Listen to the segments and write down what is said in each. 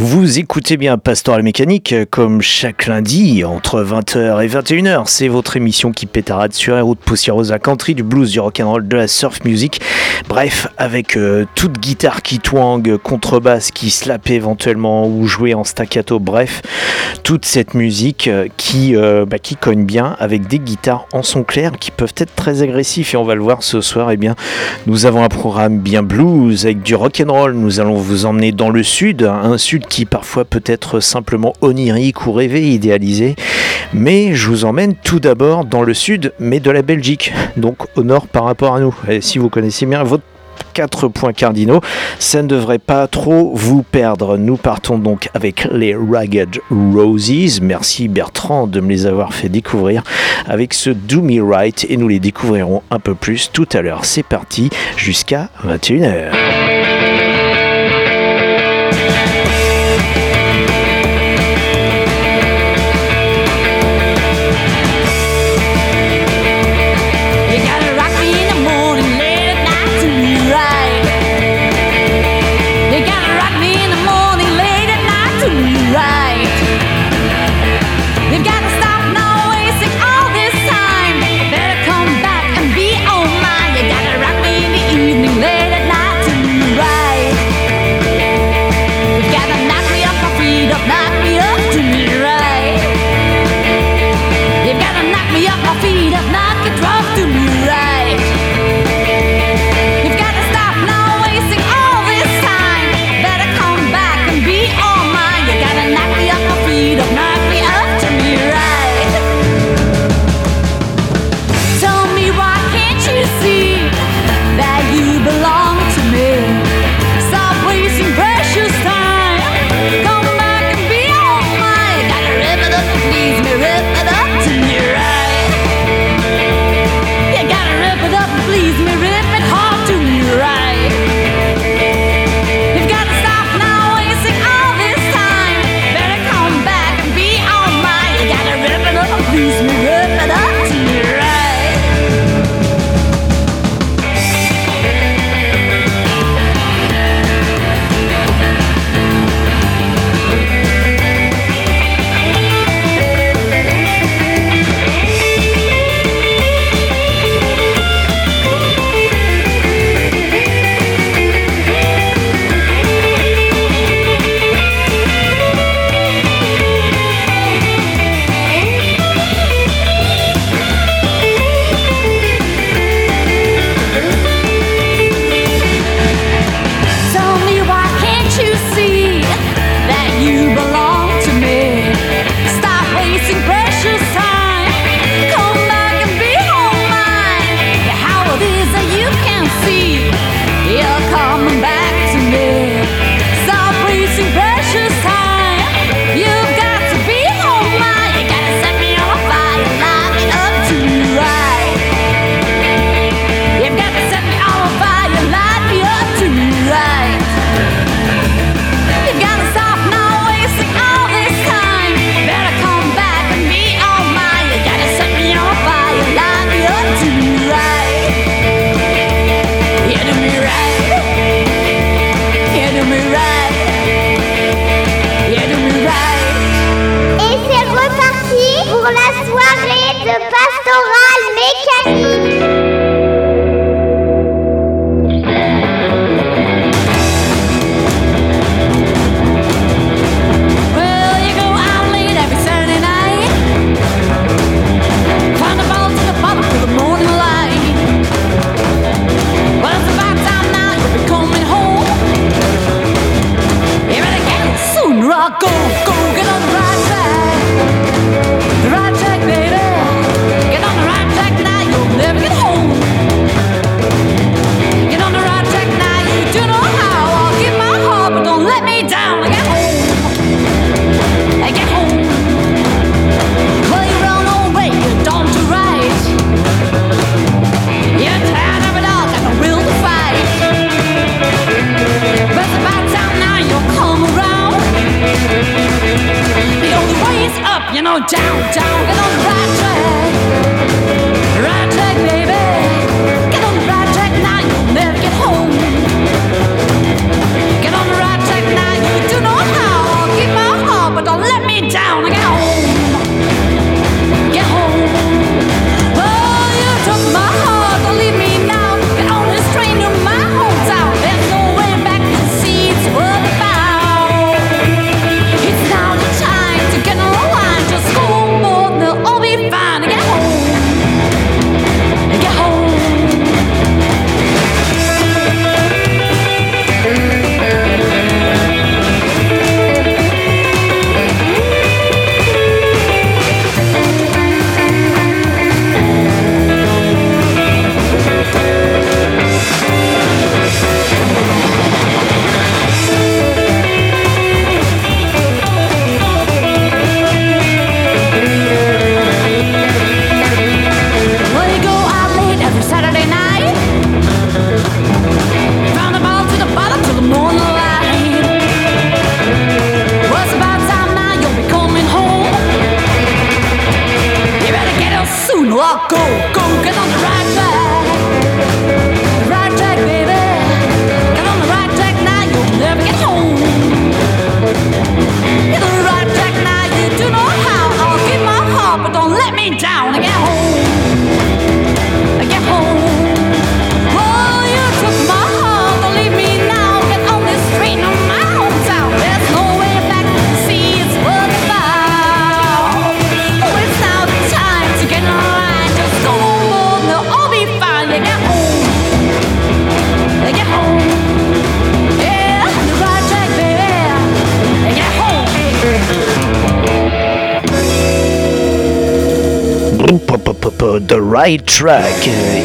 Vous écoutez bien Pastoral Mécanique comme chaque lundi entre 20h et 21h. C'est votre émission qui pétarade sur les routes poussiéreuses, la country, du blues, du rock'n'roll, de la surf music. Bref, avec euh, toute guitare qui twang, contrebasse qui slap éventuellement ou jouer en staccato. Bref, toute cette musique euh, qui, euh, bah, qui cogne bien avec des guitares en son clair qui peuvent être très agressifs et on va le voir ce soir. Eh bien, nous avons un programme bien blues avec du rock'n'roll. Nous allons vous emmener dans le sud, un sud qui parfois peut être simplement onirique ou rêvé, idéalisé. Mais je vous emmène tout d'abord dans le sud, mais de la Belgique, donc au nord par rapport à nous. Si vous connaissez bien votre quatre points cardinaux. Ça ne devrait pas trop vous perdre. Nous partons donc avec les Ragged Roses. Merci Bertrand de me les avoir fait découvrir avec ce Do Me Right et nous les découvrirons un peu plus tout à l'heure. C'est parti jusqu'à 21h.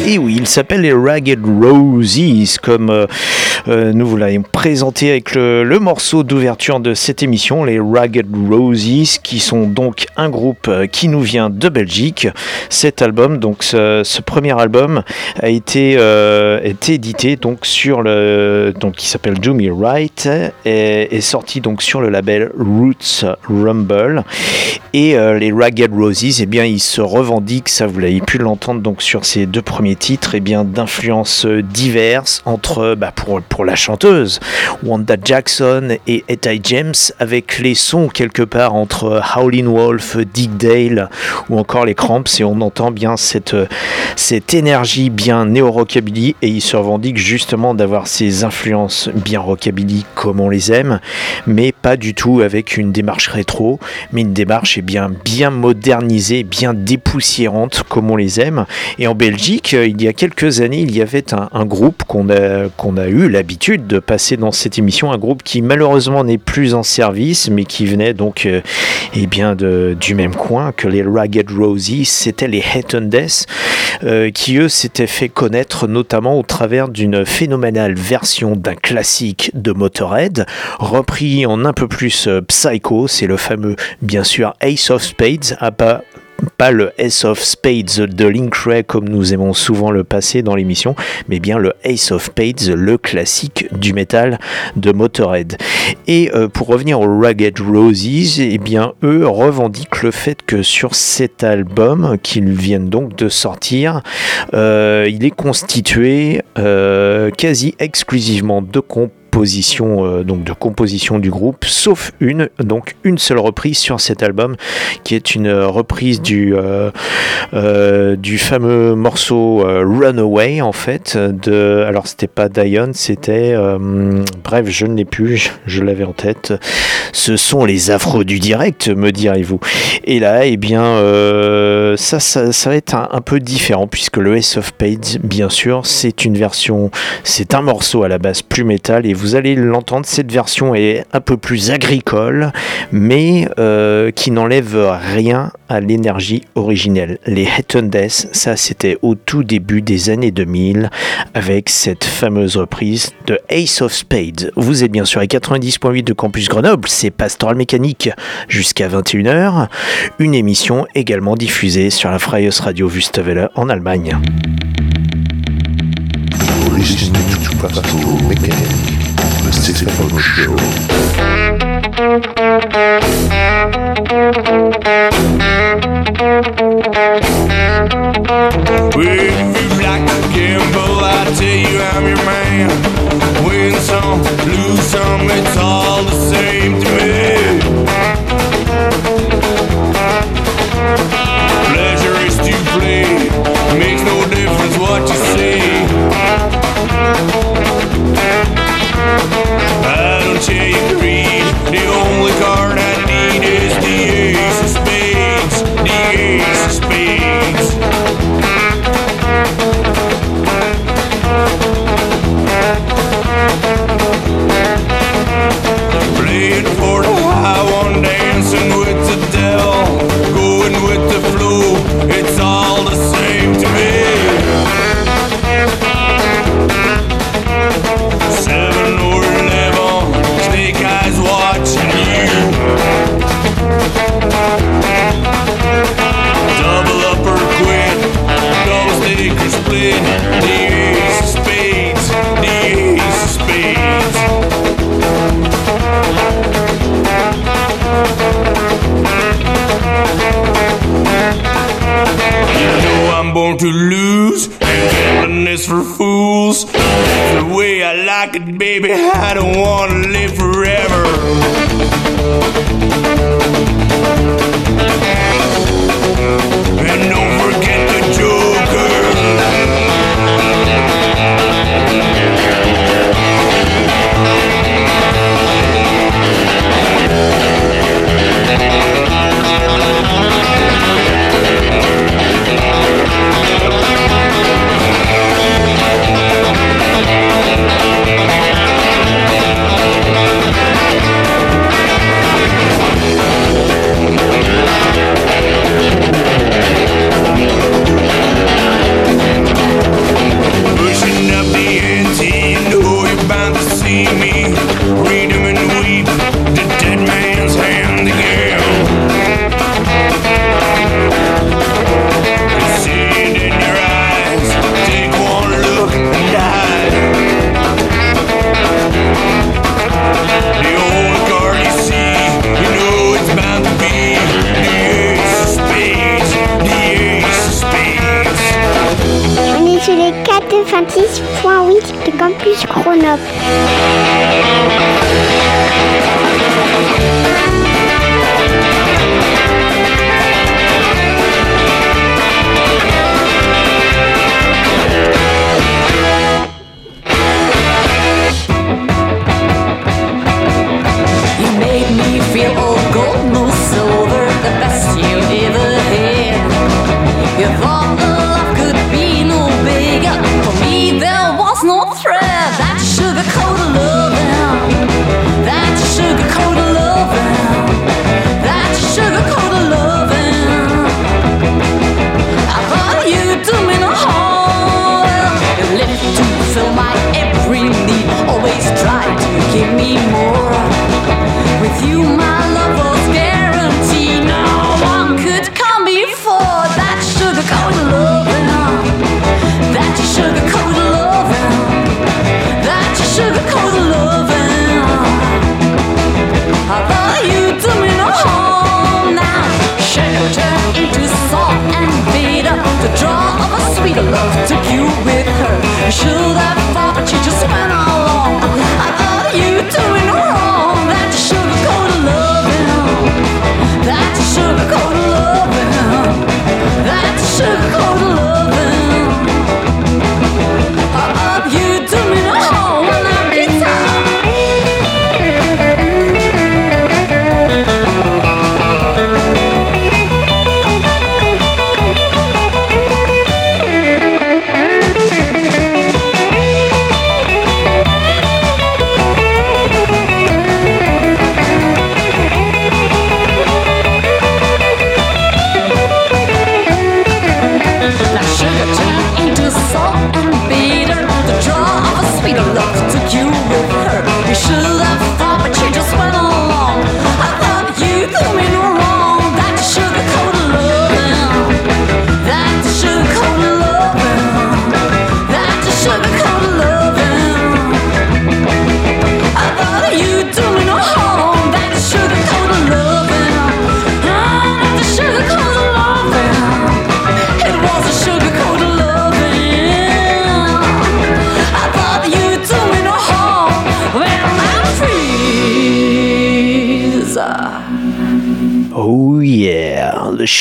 Et oui, il s'appelle les Ragged Roses, comme euh, nous vous l'avons présenté avec le, morceau d'ouverture de cette émission, les Ragged Roses, qui sont donc un groupe euh, qui nous vient de Belgique. Cet album, donc ce, premier album, a été, euh, été édité donc sur le, donc qui s'appelle Do Me Right, et est sorti donc sur le label Roots Rumble. Et euh, les Ragged Roses, eh bien, ils se revendiquent, ça vous l'avez pu l'entendre donc sur ces deux premiers titres, eh bien, d'influences euh, diverses entre, bah, pour la chanteuse, Wanda Jackson et Etta James, avec les sons quelque part entre Howlin' Wolf, Dick Dale ou encore les Cramps, et on entend bien cette, euh, cette énergie bien néo-rockabilly, et ils se revendiquent justement d'avoir ces influences bien rockabilly comme on les aime, mais pas du tout avec une démarche rétro, mais une démarche eh bien, bien modernisée, bien dépoussiérante comme on les aime. Et en Belgique, euh, il y a quelques années, il y avait un, groupe qu'on a, qu'on a eu de passer dans cette émission, un groupe qui malheureusement n'est plus en service, mais qui venait donc euh, eh bien, de, du même coin que les Ragged Roses, c'était les Head and Death, euh, qui eux s'étaient fait connaître notamment au travers d'une phénoménale version d'un classique de Motorhead, repris en un peu plus euh, psycho, c'est le fameux bien sûr Ace of Spades, à pas pas le Ace of Spades de Link Ray comme nous aimons souvent le passer dans l'émission, mais bien le Ace of Spades, le classique du métal de Motorhead. Et euh, pour revenir aux Ragged Roses, eh bien eux revendiquent le fait que sur cet album qu'ils viennent donc de sortir, euh, il est constitué euh, quasi exclusivement de euh, donc de composition du groupe, sauf une, donc une seule reprise sur cet album, qui est une reprise du, euh, euh, du fameux morceau euh, Runaway en fait. De, alors c'était pas Dion, c'était, euh, bref, je ne l'ai plus, je, l'avais en tête. Ce sont les affreux du direct, me direz-vous. Et là, eh bien, euh, ça, ça, va être un, peu différent puisque le Ace of Spades, bien sûr, c'est une version, c'est un morceau à la base plus métal et vous vous allez l'entendre, cette version est un peu plus agricole, mais euh, qui n'enlève rien à l'énergie originelle. Les Head Death, ça c'était au tout début des années 2000, avec cette fameuse reprise de Ace of Spades. Vous êtes bien sûr à 90.8 de Campus Grenoble, c'est Pastoral Mécanique jusqu'à 21h, une émission également diffusée sur la Freies Radio Wüstewelle en Allemagne. If you like to gamble, I tell you I'm your man. Win some, lose some, it's all the same to me. To lose, and gambling is for fools. That's the way I like it, baby. I don't wanna live forever.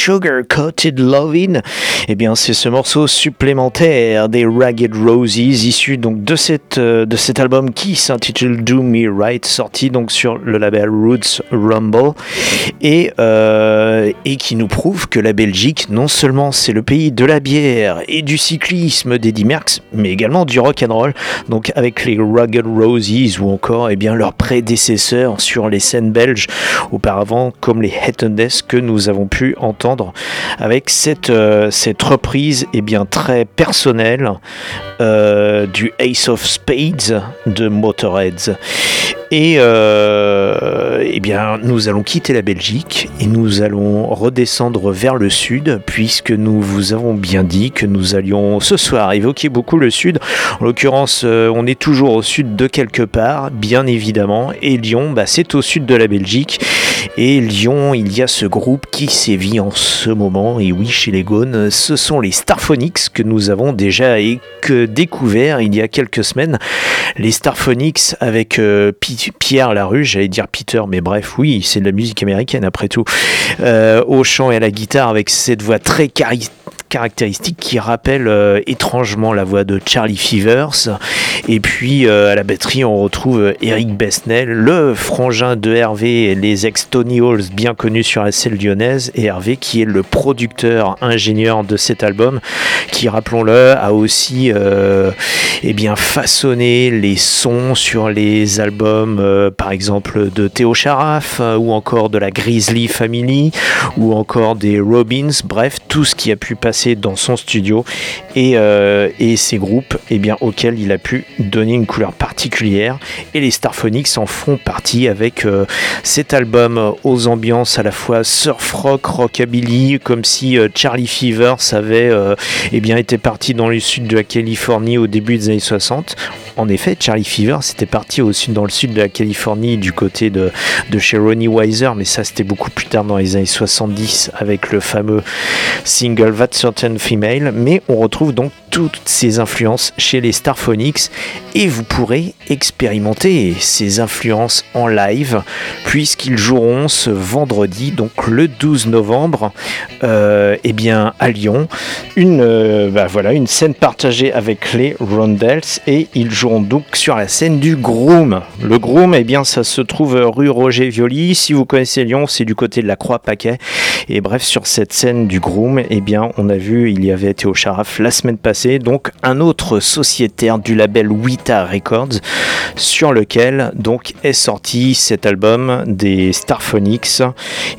Sugar Coated Lovin'. Eh bien, c'est ce morceau supplémentaire des Ragged Roses, issu donc de, euh, de cet album qui s'intitule Do Me Right, sorti donc sur le label Roots Rumble, et, euh, et qui nous prouve que la Belgique, non seulement c'est le pays de la bière et du cyclisme d'Eddie Merckx, mais également du rock and roll. Donc avec les Rugged Roses ou encore eh bien leurs prédécesseurs sur les scènes belges auparavant, comme les Head que nous avons pu entendre avec cette, euh, cette reprise eh bien très personnelle euh, du Ace of Spades de Motorheads. Et euh, eh bien, nous allons quitter la Belgique et nous allons redescendre vers le sud, puisque nous vous avons bien dit que nous allions ce soir évoquer beaucoup le sud. En l'occurrence, euh, on est toujours au sud de quelque part, bien évidemment. Et Lyon, bah, c'est au sud de la Belgique. Et Lyon, il y a ce groupe qui sévit en ce moment. Et oui, chez les Gaunes, ce sont les Starphonics que nous avons déjà et que découvert il y a quelques semaines. Les Starphonics avec euh, Pi- Pierre Larue, j'allais dire Peter, mais bref, oui, c'est de la musique américaine après tout. Euh, au chant et à la guitare avec cette voix très chari- caractéristique qui rappelle euh, étrangement la voix de Charlie Fevers. Et puis euh, à la batterie, on retrouve euh, Eric Besnel, le frangin de Hervé, et les ex-Tony Halls bien connus sur la scène lyonnaise, et Hervé qui est le producteur, ingénieur de cet album, qui, rappelons-le, a aussi euh, eh bien, façonné les sons sur les albums, par exemple, de Théo Charaf, ou encore de la Grizzly Family, ou encore des Robins, bref, tout ce qui a pu passer dans son studio et, euh, et ces groupes eh bien, auxquels il a pu donner une couleur particulière. Et les Starphonics en font partie avec euh, cet album aux ambiances à la fois surf rock, rockabilly, comme si euh, Charlie Fever avait euh, eh bien, été parti dans le sud de la Californie au début des années 60. En effet, Charlie Fever, c'était parti au sud, dans le sud de la Californie, du côté de, de chez Ronnie Weiser, mais ça c'était beaucoup plus tard dans les années 70 avec le fameux single That Certain Female. Mais on retrouve donc toutes ces influences chez les Starphonics et vous pourrez expérimenter ces influences en live puisqu'ils joueront ce vendredi, donc le 12 novembre, euh, eh bien à Lyon, une, euh, bah voilà, une scène partagée avec les Rondelles et ils joueront donc sur la scène du Groom. Le Groom, eh bien ça se trouve rue Roger Violi. Si vous connaissez Lyon, c'est du côté de la Croix-Paquet. Et bref, sur cette scène du Groom, eh bien on a vu, il y avait Théo Charaf la semaine passée, donc un autre sociétaire du label Wita Records, sur lequel donc est sorti cet album des Starphonics,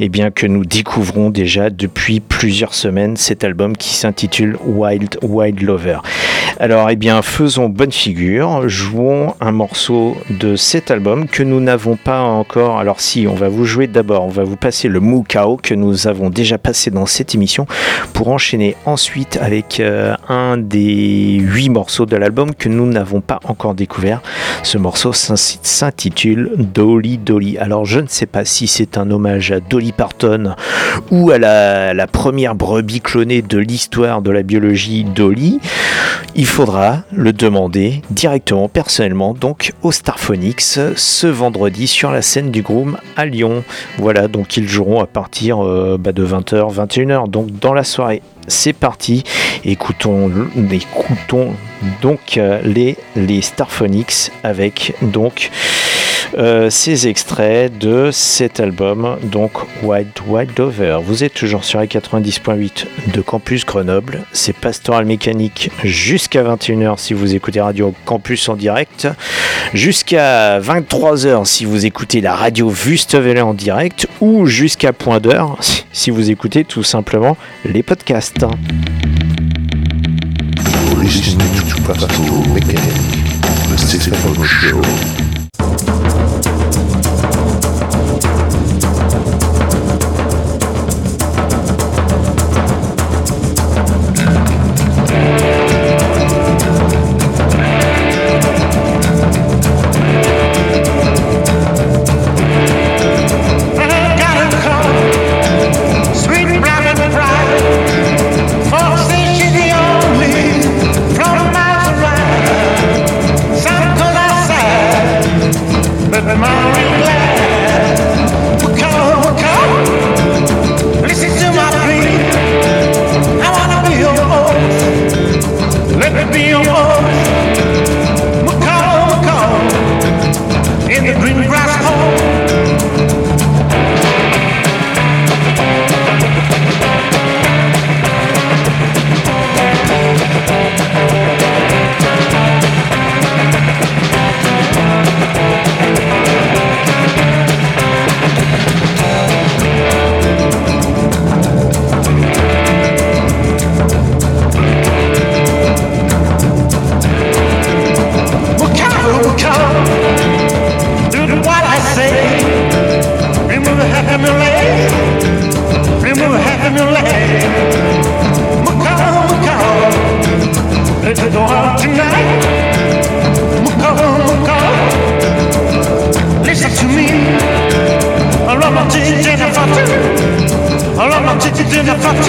et bien que nous découvrons déjà depuis plusieurs semaines cet album qui s'intitule Wild Wild Lover. Alors, eh bien, faisons bonne figure, jouons un morceau de cet album que nous n'avons pas encore. Alors, si, on va vous jouer d'abord, on va vous passer le Mukao que nous avons déjà passé dans cette émission pour enchaîner ensuite avec euh, un des huit morceaux de l'album que nous n'avons pas encore découvert. Ce morceau s'in- s'intitule Dolly Dolly. Alors, je ne sais pas si c'est un hommage à Dolly Parton ou à la, la première brebis clonée de l'histoire de la biologie Dolly. Il faudra le demander directement, personnellement, donc au Starphonics ce vendredi sur la scène du Groom à Lyon. Voilà, donc ils joueront à partir euh, bah, de 20h, 21h, donc dans la soirée. C'est parti, écoutons, écoutons donc euh, les, les Starphonics avec donc euh, ces extraits de cet album, donc Wild Wild Over. Vous êtes toujours sur les 90.8 de Campus Grenoble. C'est Pastoral Mécanique jusqu'à 21h si vous écoutez Radio Campus en direct. Jusqu'à 23h si vous écoutez la radio Wüstewelle en direct. Ou jusqu'à point d'heure si vous écoutez tout simplement les podcasts. Show. in my happy me lad. Remember happy me lad. Macaw, macaw. Let's go tonight. Macaw, macaw. Listen to me. I love my chicken and I you. Love my chicken and I fuck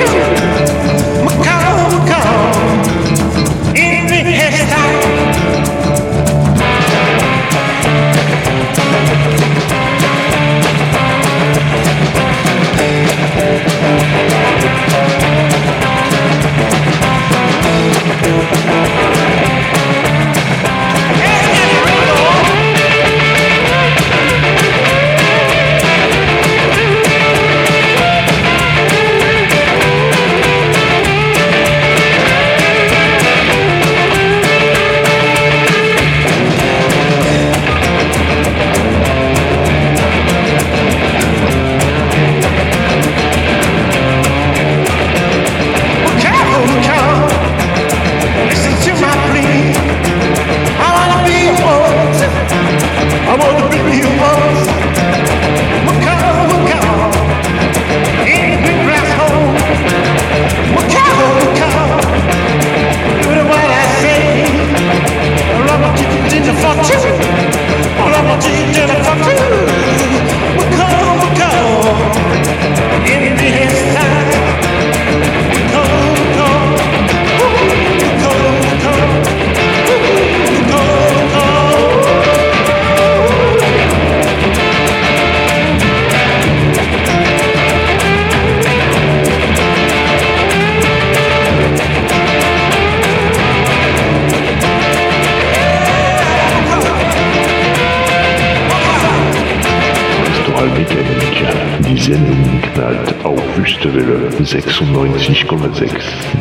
auf Wüstewelle 96,6.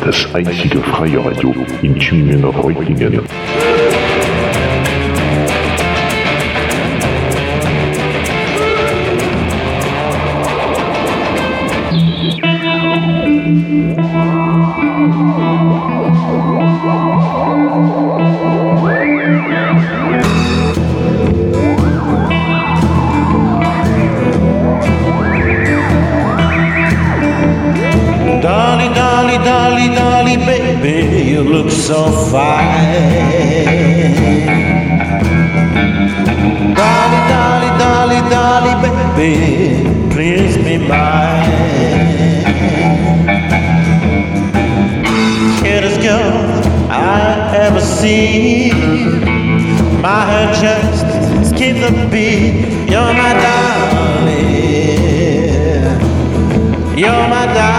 Das einzige freie Radio in Tübingen und Reutlingen. So fine. Dolly, dolly, dolly, dolly, baby, please be mine. Cutest girl I ever seen. My heart just skips a beat. You're my darling. You're my darling.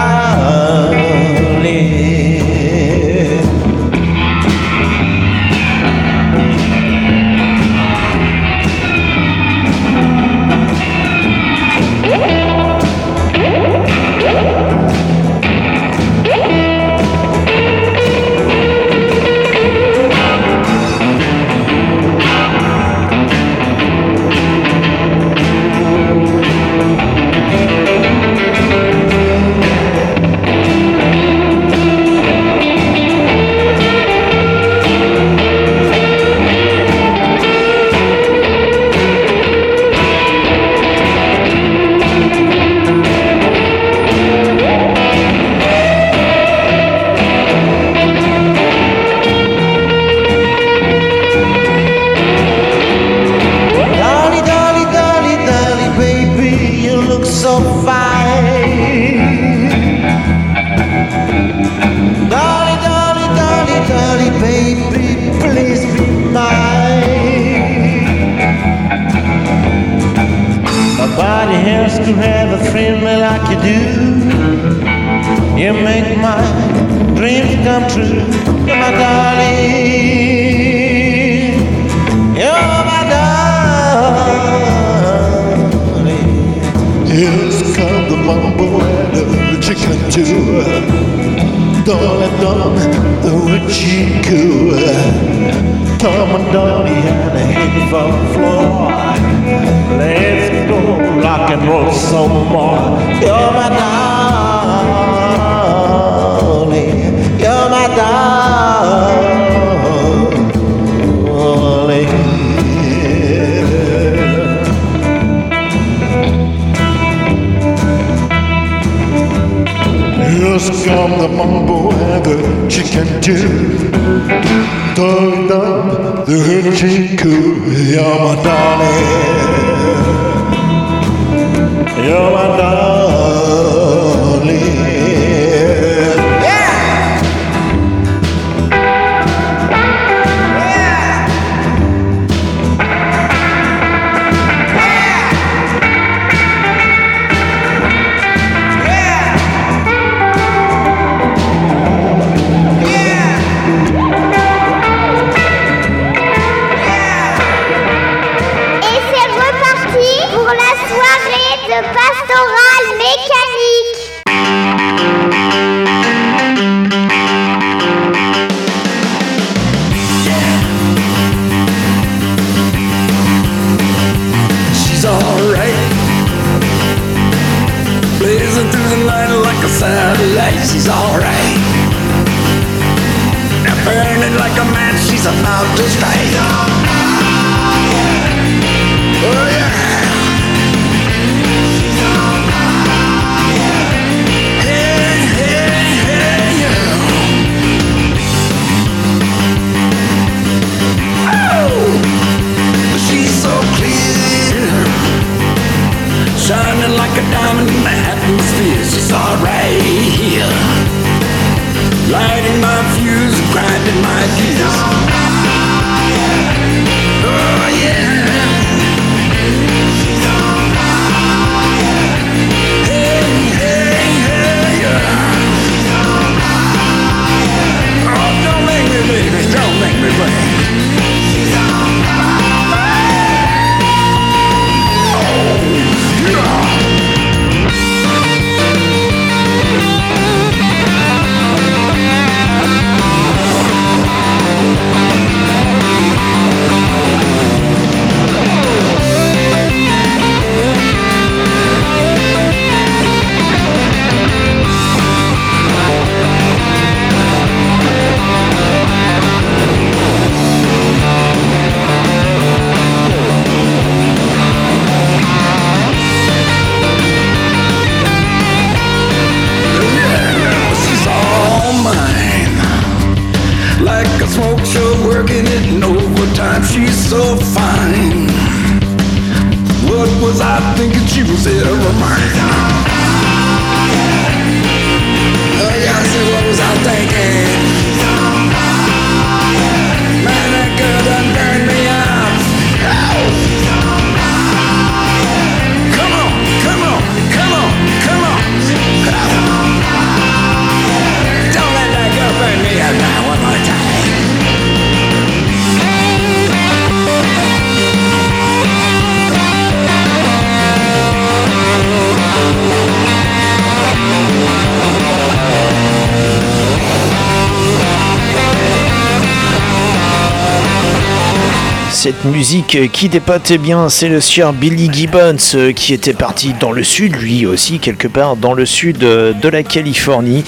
Cette musique qui dépote bien, c'est le sieur Billy Gibbons euh, qui était parti dans le sud, lui aussi quelque part dans le sud euh, de la Californie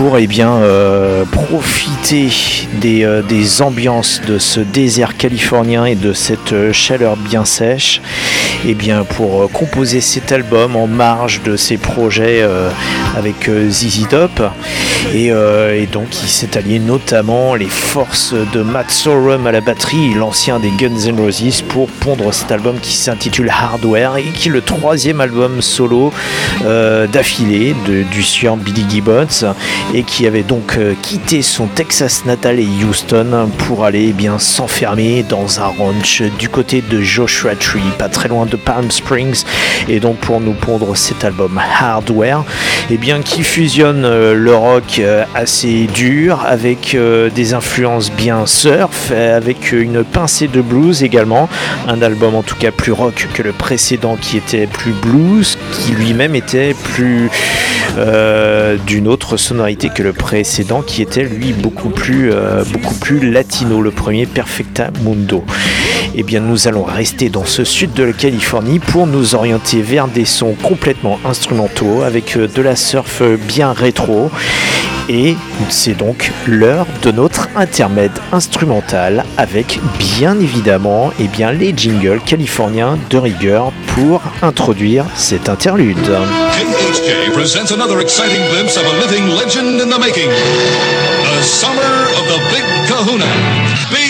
pour eh bien euh, profiter des, euh, des ambiances de ce désert californien et de cette euh, chaleur bien sèche et bien pour composer cet album en marge de ses projets avec ZZ Top. Et, donc il s'est allié notamment les forces de Matt Sorum à la batterie, l'ancien des Guns N' Roses pour pondre cet album qui s'intitule Hardware et qui est le troisième album solo d'affilée du sieur Billy Gibbons et qui avait donc euh, quitté son Texas natal et Houston pour aller eh bien s'enfermer dans un ranch du côté de Joshua Tree, pas très loin de Palm Springs. Et donc pour nous pondre cet album Hardware et bien qui fusionne euh, le rock euh, assez dur avec des influences bien surf avec une pincée de blues également. Un album en tout cas plus rock que le précédent qui était plus blues qui lui-même était plus euh, d'une autre sonorité que le précédent qui était lui beaucoup plus euh, beaucoup plus latino. Le premier Perfecta Mundo eh bien nous allons rester dans ce sud de la Californie pour nous orienter vers des sons complètement instrumentaux avec euh, de la surf bien rétro. Et c'est donc l'heure de notre intermède instrumental avec bien évidemment eh bien, les jingles californiens de rigueur pour introduire cet interlude. Presents another exciting glimpse of a living legend in the making. Kahuna.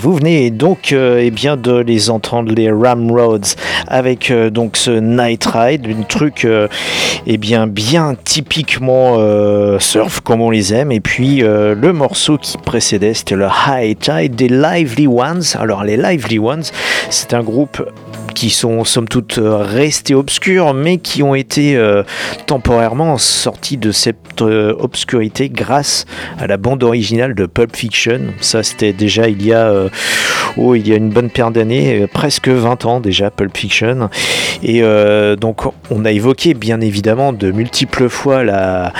Vous venez donc euh, eh bien de les entendre les Ramroads avec euh, donc ce Night Ride, un truc euh, eh bien bien typiquement euh, surf comme on les aime et puis euh, le morceau qui précédait c'était le High Tide des Lively Ones. Alors les Lively Ones, c'est un groupe qui sont somme toute euh, restés obscurs, mais qui ont été euh, temporairement sortis de cette euh, obscurité grâce à la bande originale de Pulp Fiction. Ça, c'était déjà il y a, oh, il y a une bonne paire d'années, presque 20 ans déjà, Pulp Fiction. Et donc, on a évoqué bien évidemment de multiples fois la,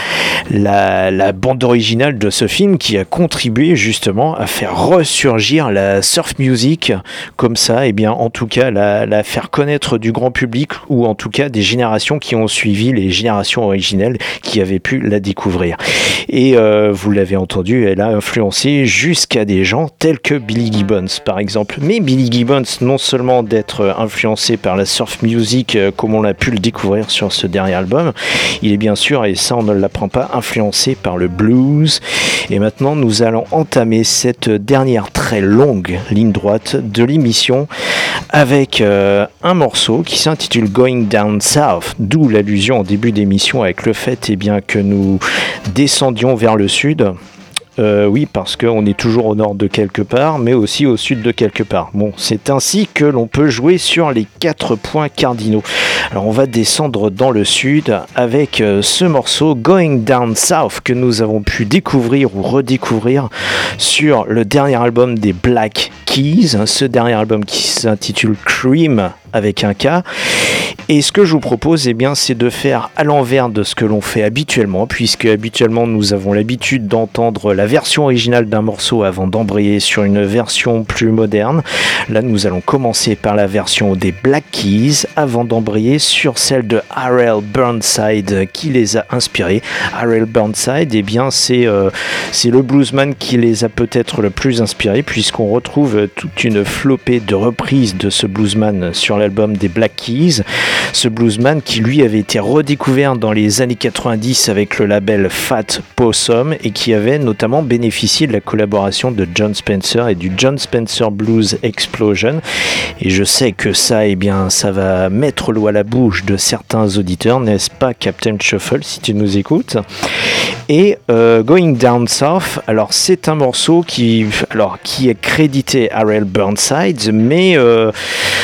bande originale de ce film qui a contribué justement à faire ressurgir la surf music comme ça, et bien en tout cas la faire connaître du grand public ou en tout cas des générations qui ont suivi les générations originelles qui avaient pu la découvrir. Et euh, vous l'avez entendu, elle a influencé jusqu'à des gens tels que Billy Gibbons par exemple. Mais Billy Gibbons, non seulement d'être influencé par la surf music euh, comme on l'a pu le découvrir sur ce dernier album, il est bien sûr, et ça on ne l'apprend pas, influencé par le blues. Et maintenant nous allons entamer cette dernière très longue ligne droite de l'émission avec euh, un morceau qui s'intitule Going Down South, d'où l'allusion en début d'émission avec le fait eh bien, que nous descendions vers le sud. Euh, oui, parce qu'on est toujours au nord de quelque part, mais aussi au sud de quelque part. Bon, c'est ainsi que l'on peut jouer sur les quatre points cardinaux. Alors, on va descendre dans le sud avec euh, ce morceau Going Down South que nous avons pu découvrir ou redécouvrir sur le dernier album des Black Hein, ce dernier album qui s'intitule Cream avec un K. Et ce que je vous propose, eh bien, c'est de faire à l'envers de ce que l'on fait habituellement, puisque habituellement nous avons l'habitude d'entendre la version originale d'un morceau avant d'embrayer sur une version plus moderne. Là, nous allons commencer par la version des Black Keys avant d'embrayer sur celle de R.L. Burnside qui les a inspirés. R.L. Burnside, eh bien, c'est euh, c'est le bluesman qui les a peut-être le plus inspirés, puisqu'on retrouve toute une flopée de reprises de ce bluesman sur l'album des Black Keys. Ce bluesman qui lui avait été redécouvert dans les années 90 avec le label Fat Possum et qui avait notamment bénéficié de la collaboration de John Spencer et du John Spencer Blues Explosion. Et je sais que ça, eh bien, ça va mettre l'eau à la bouche de certains auditeurs, n'est-ce pas, Captain Shuffle, si tu nous écoutes? Et euh, Going Down South, alors c'est un morceau qui, alors, qui est crédité à R.L. Burnside, mais euh,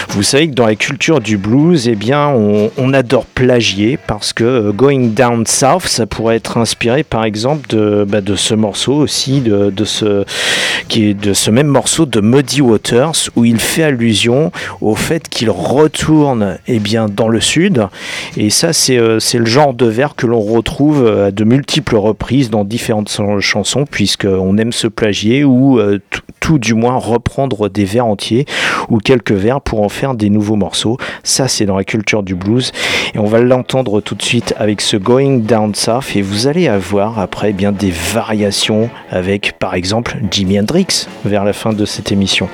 vous savez que dans la culture du blues, eh bien, on, adore plagier parce que euh, Going Down South, ça pourrait être inspiré par exemple de, bah, de ce morceau aussi, de, de, ce, qui est de ce même morceau de Muddy Waters où il fait allusion au fait qu'il retourne eh bien, dans le sud. Et ça, c'est euh, c'est le genre de vers que l'on retrouve à de multiples reprises dans différentes chan- chansons, puisqu'on aime se plagier ou tout du moins reprendre des vers entiers ou quelques vers pour en faire des nouveaux morceaux. Ça, c'est dans la culture du blues. Et on va l'entendre tout de suite avec ce Going Down South. Et vous allez avoir après bien des variations avec, par exemple, Jimi Hendrix vers la fin de cette émission.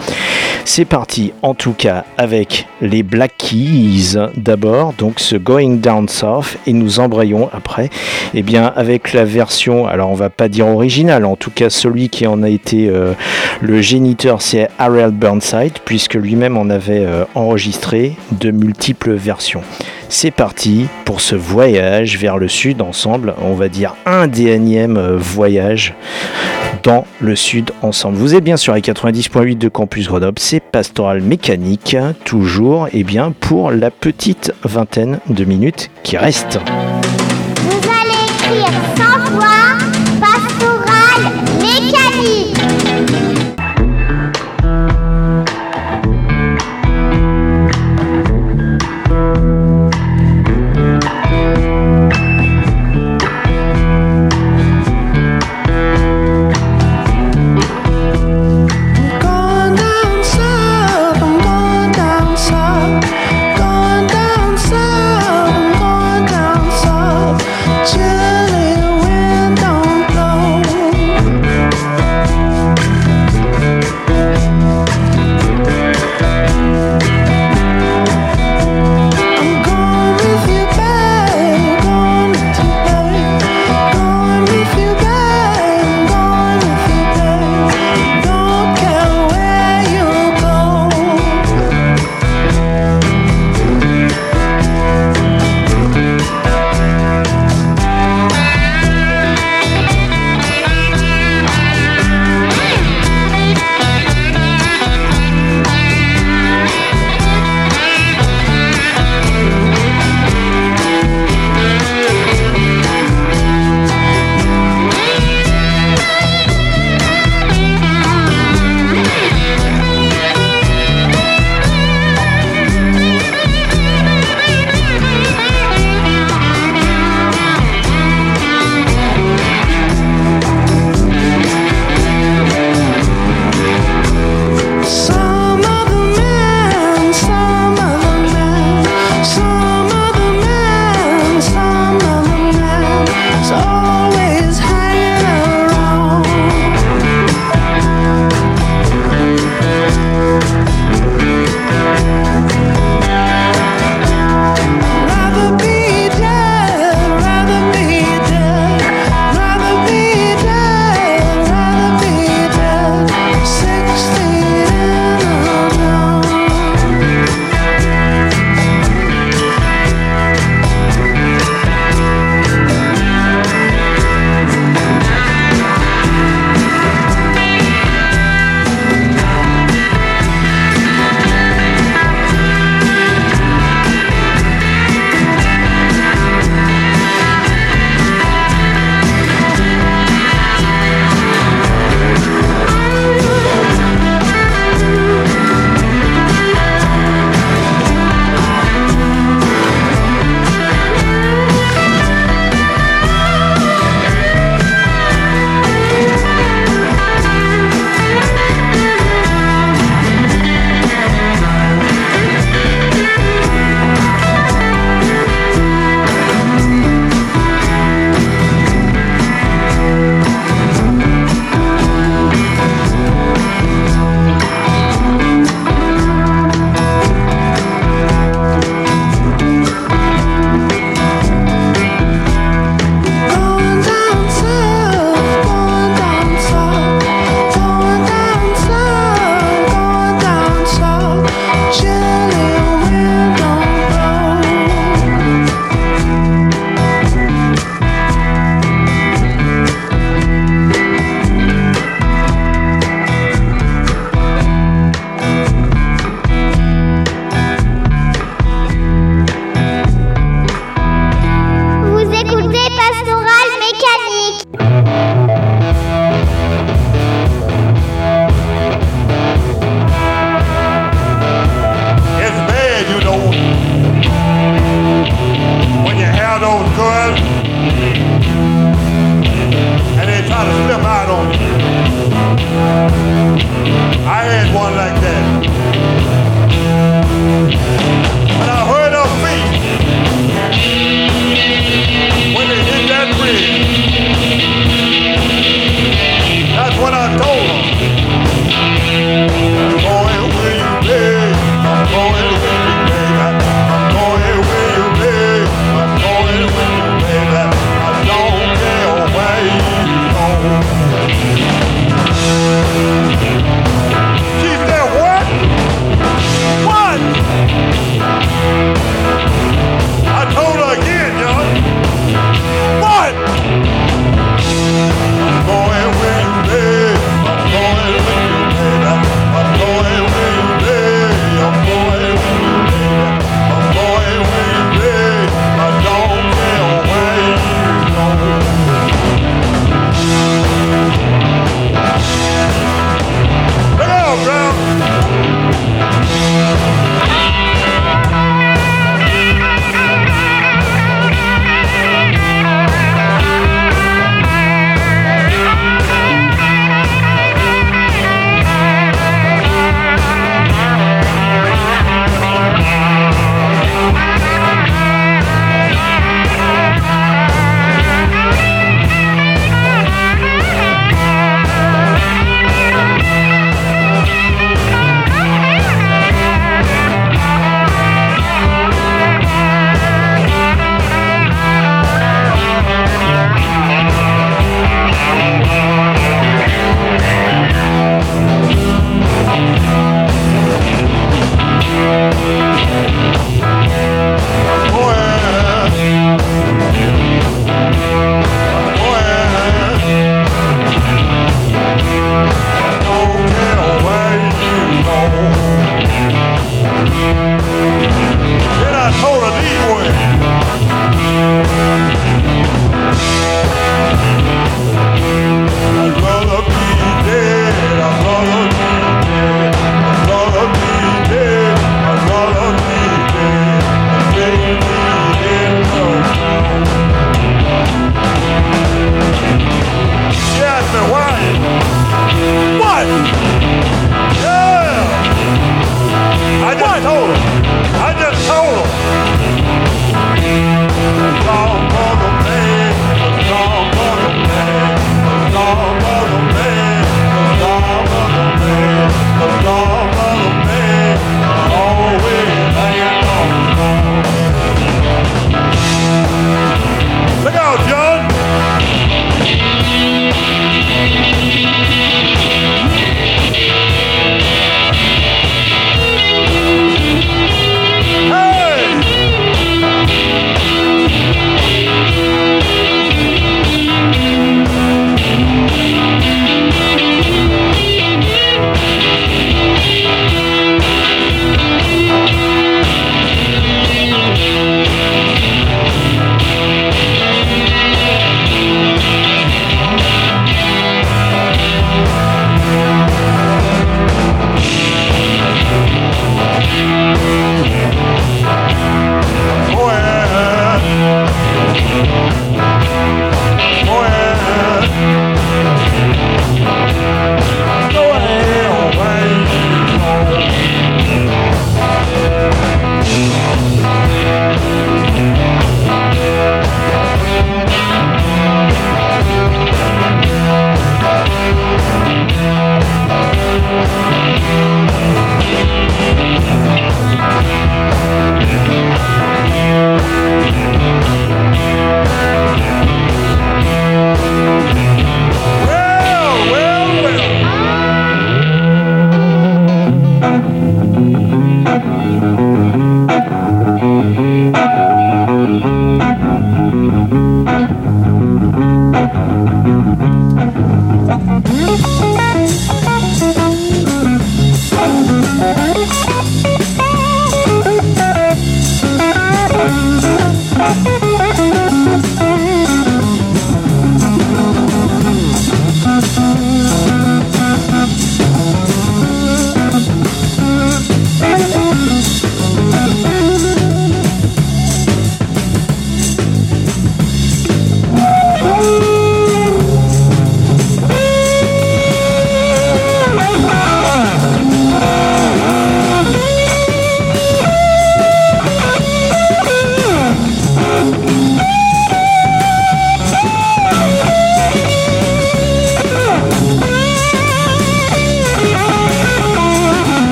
C'est parti, en tout cas, avec les Black Keys d'abord, donc ce Going Down South, et nous embrayons après, eh bien, avec la version, alors on va pas dire originale, en tout cas celui qui en a été euh, le géniteur, c'est R.L. Burnside, puisque lui-même en avait euh, enregistré de multiples versions. C'est parti pour ce voyage vers le sud ensemble, on va dire un des énièmes euh, voyages dans le sud ensemble. Vous êtes bien sur les 90.8 de Campus Grenoble, c'est Pastoral Mécanique, toujours et bien pour la petite vingtaine de minutes qui 100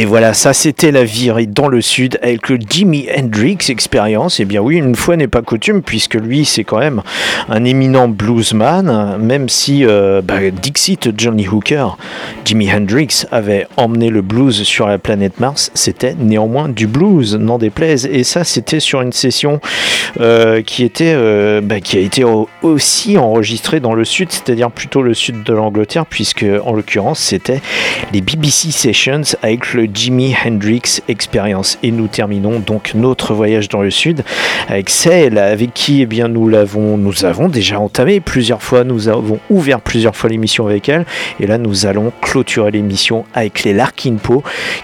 Et voilà, ça c'était la virée dans le sud avec le Jimi Hendrix expérience. Et bien oui, une fois n'est pas coutume, puisque lui c'est quand même un éminent bluesman, même si euh, bah, Dixit Johnny Hooker, Jimi Hendrix avait emmené le blues sur la planète Mars, c'était néanmoins du blues, n'en déplaise. Et ça c'était sur une session euh, qui, était, euh, bah, qui a été au- aussi enregistrée dans le sud, c'est-à-dire plutôt le sud de l'Angleterre, puisque en l'occurrence c'était les BBC Sessions avec le Jimi Hendrix Experience. Et nous terminons donc notre voyage dans le sud avec celle avec qui eh bien, nous, l'avons, nous avons déjà entamé plusieurs fois, nous avons ouvert plusieurs fois l'émission avec elle. Et là, nous allons clôturer l'émission avec les Larkin Poe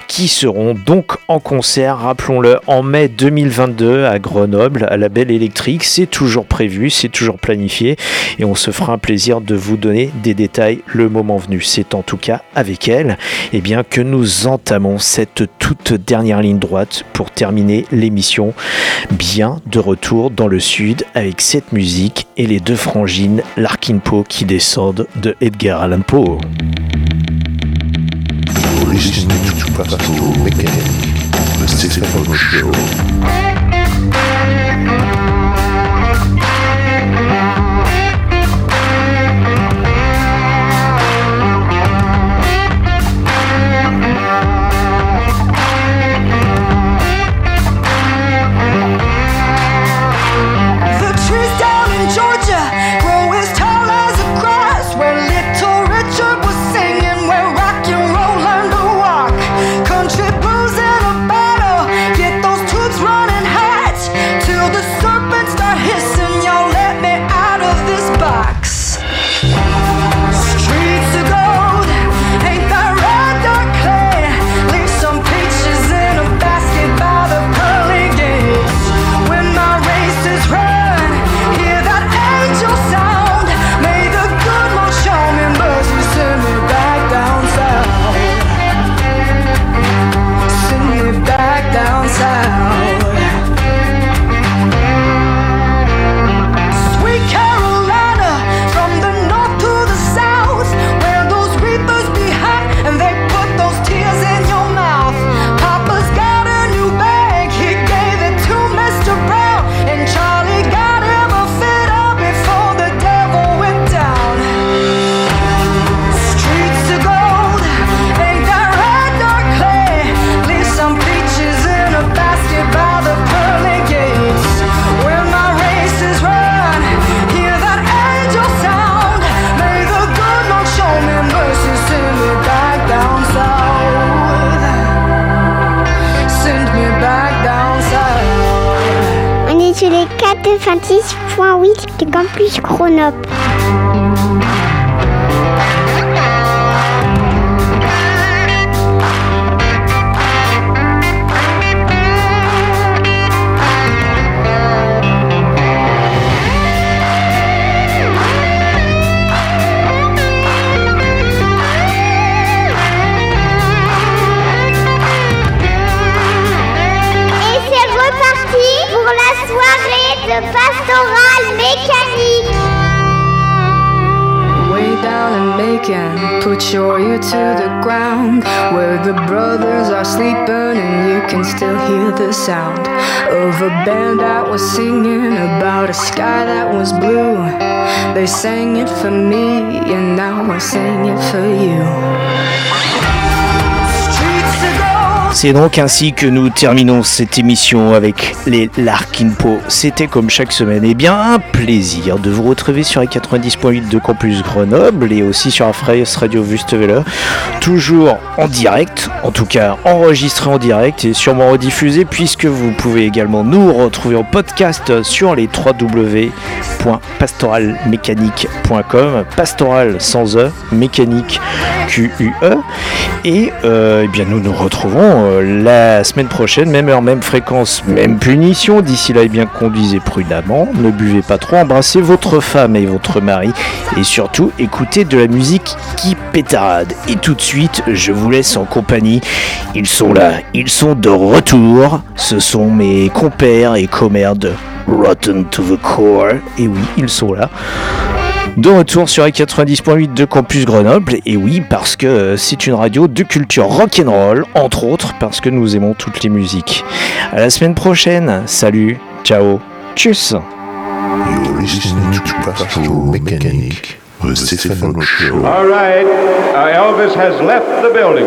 qui seront donc en concert, rappelons-le, en mai 2022 à Grenoble, à la Belle Électrique. C'est toujours prévu, c'est toujours planifié et on se fera un plaisir de vous donner des détails le moment venu. C'est en tout cas avec elle eh bien, que nous entamons cette toute dernière ligne droite pour terminer l'émission bien de retour dans le sud avec cette musique et les deux frangines Larkin Poe qui descendent de Edgar Allan Poe. 96.8 de Macon, put your ear to the ground where the brothers are sleeping and you can still hear the sound of a band that was singing about a sky that was blue. They sang it for me and now I sing it for you. C'est donc ainsi que nous terminons cette émission avec les Larkinpo. C'était comme chaque semaine, et bien un plaisir de vous retrouver sur les 90.8 de Campus Grenoble et aussi sur la Radio Wüstewelle. Toujours en direct, en tout cas enregistré en direct et sûrement rediffusé puisque vous pouvez également nous retrouver en podcast sur les www.pastoralmécanique.com pastoral sans E, mécanique Q-U-E et euh, eh bien nous nous retrouvons euh, la semaine prochaine, même heure, même fréquence, même punition. D'ici là, eh bien conduisez prudemment, ne buvez pas trop, embrassez votre femme et votre mari et surtout écoutez de la musique qui pétarade. Et tout de suite, je vous laisse en compagnie. Ils sont là, ils sont de retour. Ce sont mes compères et commères de Rotten to the Core. Et oui, ils sont là. De retour sur les 90.8 de Campus Grenoble, et oui, parce que euh, c'est une radio de culture rock'n'roll, entre autres, parce que nous aimons toutes les musiques. À la semaine prochaine, salut, ciao, tchuss You're listening to Pastoral Mechanic, the Stephen Show. All right, uh, Elvis has left the building.